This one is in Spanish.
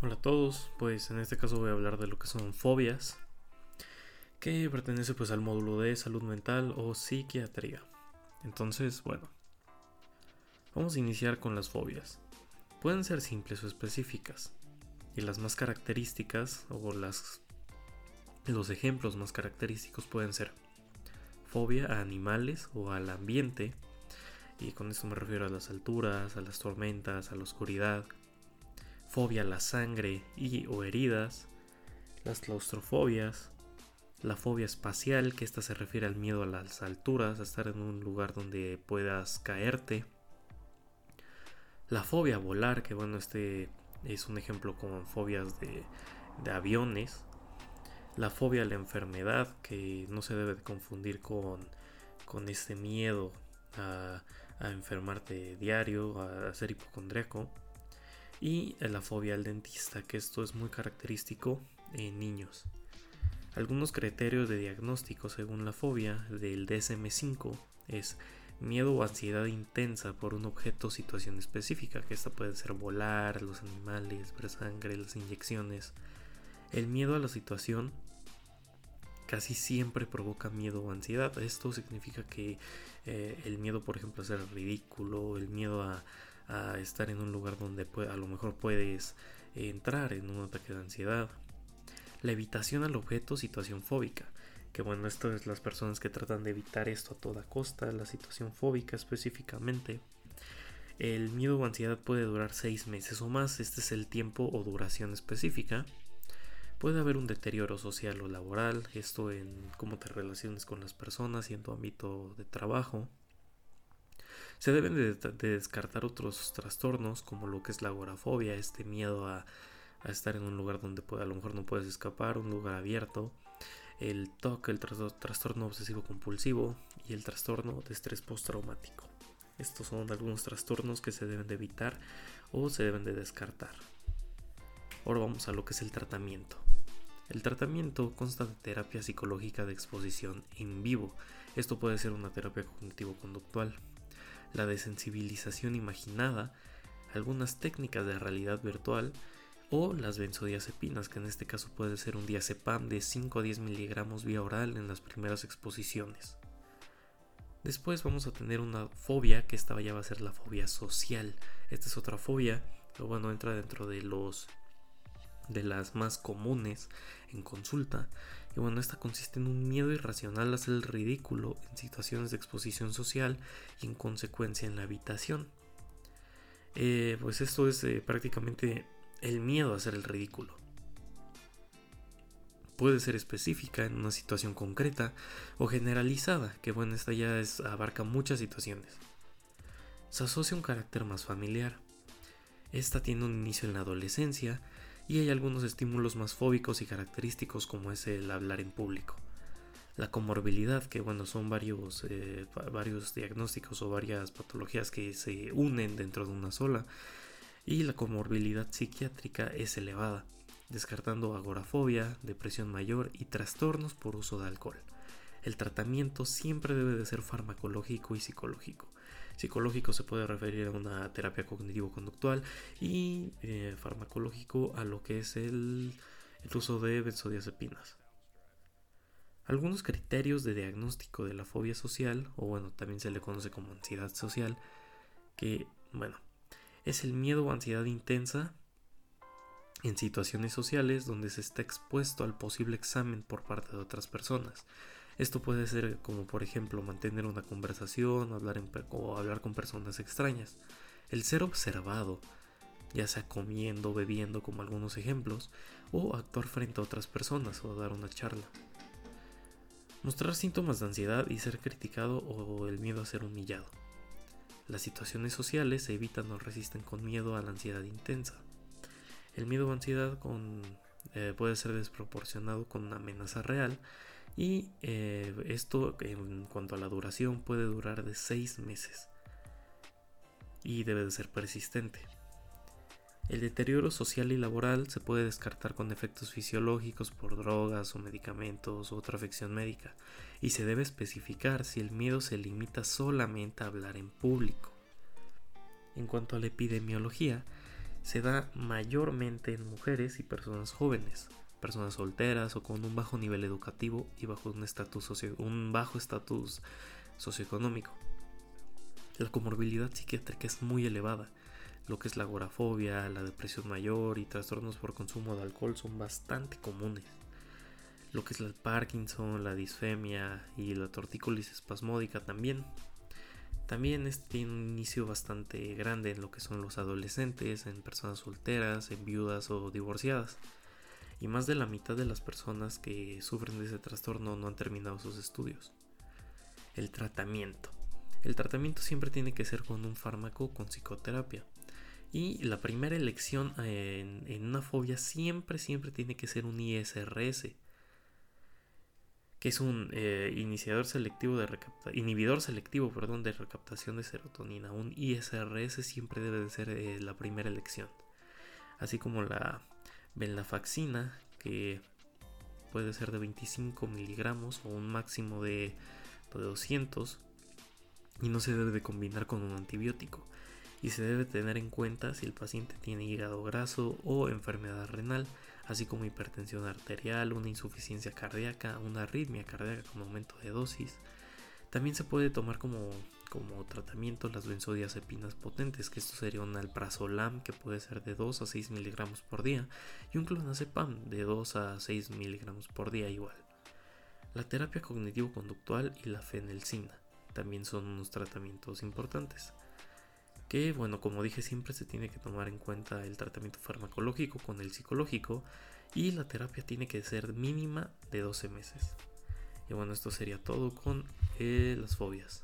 Hola a todos, pues en este caso voy a hablar de lo que son fobias, que pertenece pues al módulo de salud mental o psiquiatría. Entonces, bueno, vamos a iniciar con las fobias. Pueden ser simples o específicas, y las más características o las los ejemplos más característicos pueden ser fobia a animales o al ambiente, y con esto me refiero a las alturas, a las tormentas, a la oscuridad, fobia a la sangre y o heridas, las claustrofobias, la fobia espacial, que esta se refiere al miedo a las alturas, a estar en un lugar donde puedas caerte, la fobia a volar, que bueno, este es un ejemplo con fobias de, aviones, la fobia a la enfermedad, que no se debe confundir con, con este miedo a, a enfermarte diario, a ser hipocondriaco y la fobia al dentista, que esto es muy característico en niños. Algunos criterios de diagnóstico según la fobia del DSM5 es miedo o ansiedad intensa por un objeto o situación específica, que esta puede ser volar, los animales, ver sangre, las inyecciones. El miedo a la situación casi siempre provoca miedo o ansiedad. Esto significa que eh, el miedo, por ejemplo, a ser ridículo, el miedo a, a estar en un lugar donde a lo mejor puedes entrar en un ataque de ansiedad. La evitación al objeto, situación fóbica. Que bueno, esto es las personas que tratan de evitar esto a toda costa, la situación fóbica específicamente. El miedo o ansiedad puede durar seis meses o más, este es el tiempo o duración específica. Puede haber un deterioro social o laboral, esto en cómo te relaciones con las personas y en tu ámbito de trabajo. Se deben de, descartar otros trastornos como lo que es la agorafobia, este miedo a, estar en un lugar donde a lo mejor no puedes escapar, un lugar abierto, el TOC, el trastorno obsesivo compulsivo y el trastorno de estrés postraumático. Estos son algunos trastornos que se deben de evitar o se deben de descartar. Ahora vamos a lo que es el tratamiento. El tratamiento consta de terapia psicológica de exposición en vivo. Esto puede ser una terapia cognitivo-conductual, la desensibilización imaginada, algunas técnicas de realidad virtual o las benzodiazepinas, que en este caso puede ser un diazepam de 5 a 10 miligramos vía oral en las primeras exposiciones. Después vamos a tener una fobia, que esta ya va a ser la fobia social. Esta es otra fobia, pero bueno, entra dentro de los de las más comunes en consulta. Y bueno, esta consiste en un miedo irracional a hacer el ridículo en situaciones de exposición social y en consecuencia en la habitación. Eh, pues esto es eh, prácticamente el miedo a hacer el ridículo. Puede ser específica en una situación concreta o generalizada, que bueno, esta ya abarca muchas situaciones. Se asocia un carácter más familiar. Esta tiene un inicio en la adolescencia y hay algunos estímulos más fóbicos y característicos como es el hablar en público. La comorbilidad, que bueno, son varios, eh, varios diagnósticos o varias patologías que se unen dentro de una sola. Y la comorbilidad psiquiátrica es elevada, descartando agorafobia, depresión mayor y trastornos por uso de alcohol. El tratamiento siempre debe de ser farmacológico y psicológico. Psicológico se puede referir a una terapia cognitivo-conductual y eh, farmacológico a lo que es el, uso de benzodiazepinas. Algunos criterios de diagnóstico de la fobia social, o bueno, también se le conoce como ansiedad social, que, bueno, es el miedo o ansiedad intensa en situaciones sociales donde se está expuesto al posible examen por parte de otras personas. Esto puede ser como por ejemplo mantener una conversación hablar o hablar con personas extrañas. El ser observado, ya sea comiendo, bebiendo como algunos ejemplos, o actuar frente a otras personas o dar una charla. Mostrar síntomas de ansiedad y ser criticado o el miedo a ser humillado. Las situaciones sociales se evitan o resisten con miedo a la ansiedad intensa. El miedo o ansiedad eh, puede ser desproporcionado con una amenaza real y eh, esto en cuanto a la duración puede durar de 6 meses y debe de ser persistente. El deterioro social y laboral se puede descartar con efectos fisiológicos por drogas o medicamentos o otra afección médica y se debe especificar si el miedo se limita solamente a hablar en público. En cuanto a la epidemiología, se da mayormente en mujeres y personas jóvenes, personas solteras o con un bajo nivel educativo y bajo un estatus socio un bajo estatus socioeconómico. La comorbilidad psiquiátrica es muy elevada. Lo que es la agorafobia, la depresión mayor y trastornos por consumo de alcohol son bastante comunes. Lo que es el Parkinson, la disfemia y la tortícolis espasmódica también. También tiene un inicio bastante grande en lo que son los adolescentes, en personas solteras, en viudas o divorciadas. Y más de la mitad de las personas que sufren de ese trastorno no han terminado sus estudios. El tratamiento. El tratamiento siempre tiene que ser con un fármaco con psicoterapia. Y la primera elección en, una fobia siempre, siempre tiene que ser un ISRS, que es un eh, iniciador selectivo de inhibidor selectivo perdón, de recaptación de serotonina. Un ISRS siempre debe de ser eh, la primera elección. Así como la venlafaxina, que puede ser de 25 miligramos o un máximo de, de 200 y no se debe de combinar con un antibiótico y se debe tener en cuenta si el paciente tiene hígado graso o enfermedad renal, así como hipertensión arterial, una insuficiencia cardíaca, una arritmia cardíaca con aumento de dosis. También se puede tomar como, como tratamiento las benzodiazepinas potentes, que esto sería un alprazolam que puede ser de 2 a 6 miligramos por día y un clonazepam de 2 a 6 miligramos por día igual. La terapia cognitivo-conductual y la fenelcina también son unos tratamientos importantes. Que bueno, como dije, siempre se tiene que tomar en cuenta el tratamiento farmacológico con el psicológico y la terapia tiene que ser mínima de 12 meses. Y bueno, esto sería todo con eh, las fobias.